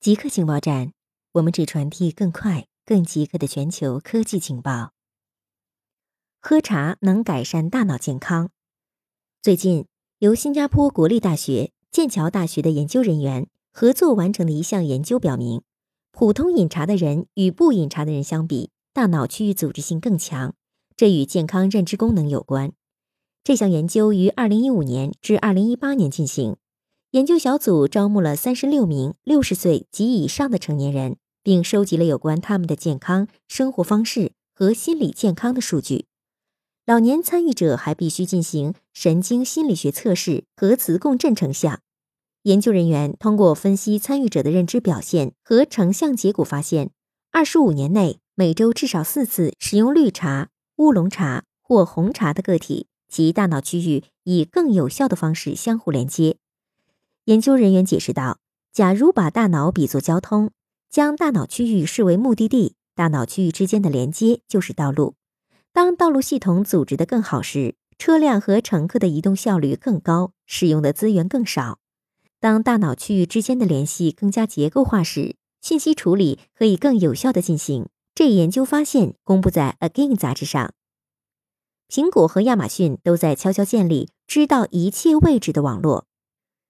极客情报站，我们只传递更快、更极客的全球科技情报。喝茶能改善大脑健康。最近，由新加坡国立大学、剑桥大学的研究人员合作完成的一项研究表明，普通饮茶的人与不饮茶的人相比，大脑区域组织性更强，这与健康认知功能有关。这项研究于二零一五年至二零一八年进行。研究小组招募了三十六名六十岁及以上的成年人，并收集了有关他们的健康生活方式和心理健康的数据。老年参与者还必须进行神经心理学测试和磁共振成像。研究人员通过分析参与者的认知表现和成像结果，发现二十五年内每周至少四次使用绿茶、乌龙茶或红茶的个体，其大脑区域以更有效的方式相互连接。研究人员解释道：“假如把大脑比作交通，将大脑区域视为目的地，大脑区域之间的连接就是道路。当道路系统组织得更好时，车辆和乘客的移动效率更高，使用的资源更少。当大脑区域之间的联系更加结构化时，信息处理可以更有效地进行。”这一研究发现公布在《Again》杂志上。苹果和亚马逊都在悄悄建立知道一切位置的网络。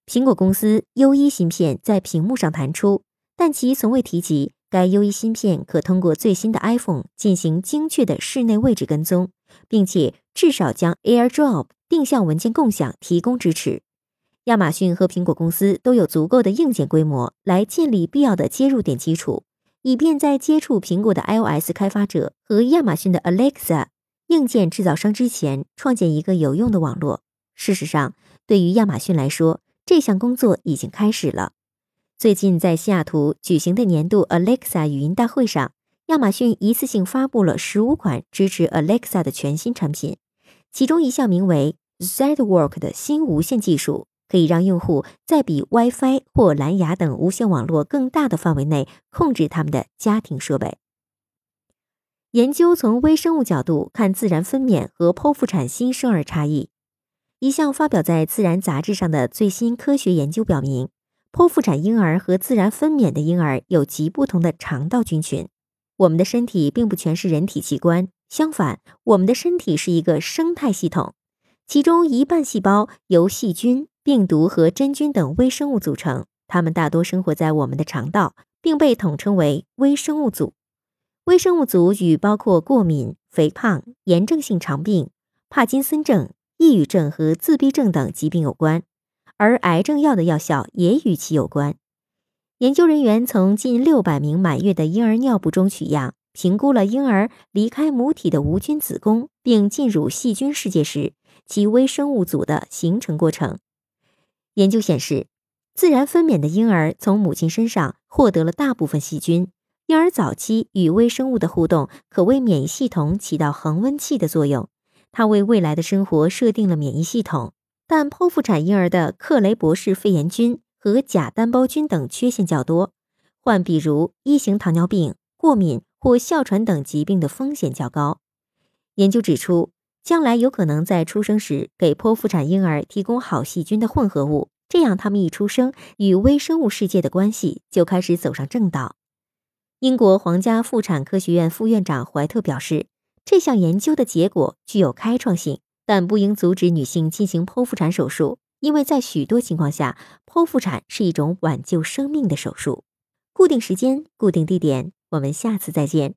苹果公司 U1 芯片在屏幕上弹出，但其从未提及该 U1 芯片可通过最新的 iPhone 进行精确的室内位置跟踪，并且至少将 AirDrop 定向文件共享提供支持。亚马逊和苹果公司都有足够的硬件规模来建立必要的接入点基础，以便在接触苹果的 iOS 开发者和亚马逊的 Alexa 硬件制造商之前，创建一个有用的网络。事实上，对于亚马逊来说，这项工作已经开始了。最近在西雅图举行的年度 Alexa 语音大会上，亚马逊一次性发布了十五款支持 Alexa 的全新产品，其中一项名为 ZWork 的新无线技术，可以让用户在比 WiFi 或蓝牙等无线网络更大的范围内控制他们的家庭设备。研究从微生物角度看自然分娩和剖腹产新生儿差异。一项发表在《自然》杂志上的最新科学研究表明，剖腹产婴儿和自然分娩的婴儿有极不同的肠道菌群。我们的身体并不全是人体器官，相反，我们的身体是一个生态系统，其中一半细胞由细菌、病毒和真菌等微生物组成，它们大多生活在我们的肠道，并被统称为微生物组。微生物组与包括过敏、肥胖、炎症性肠病、帕金森症。抑郁症和自闭症等疾病有关，而癌症药的药效也与其有关。研究人员从近六百名满月的婴儿尿布中取样，评估了婴儿离开母体的无菌子宫并进入细菌世界时其微生物组的形成过程。研究显示，自然分娩的婴儿从母亲身上获得了大部分细菌。婴儿早期与微生物的互动可为免疫系统起到恒温器的作用。他为未来的生活设定了免疫系统，但剖腹产婴儿的克雷博士肺炎菌和假单胞菌等缺陷较多，患比如一型糖尿病、过敏或哮喘等疾病的风险较高。研究指出，将来有可能在出生时给剖腹产婴儿提供好细菌的混合物，这样他们一出生与微生物世界的关系就开始走上正道。英国皇家妇产科学院副院长怀特表示。这项研究的结果具有开创性，但不应阻止女性进行剖腹产手术，因为在许多情况下，剖腹产是一种挽救生命的手术。固定时间，固定地点，我们下次再见。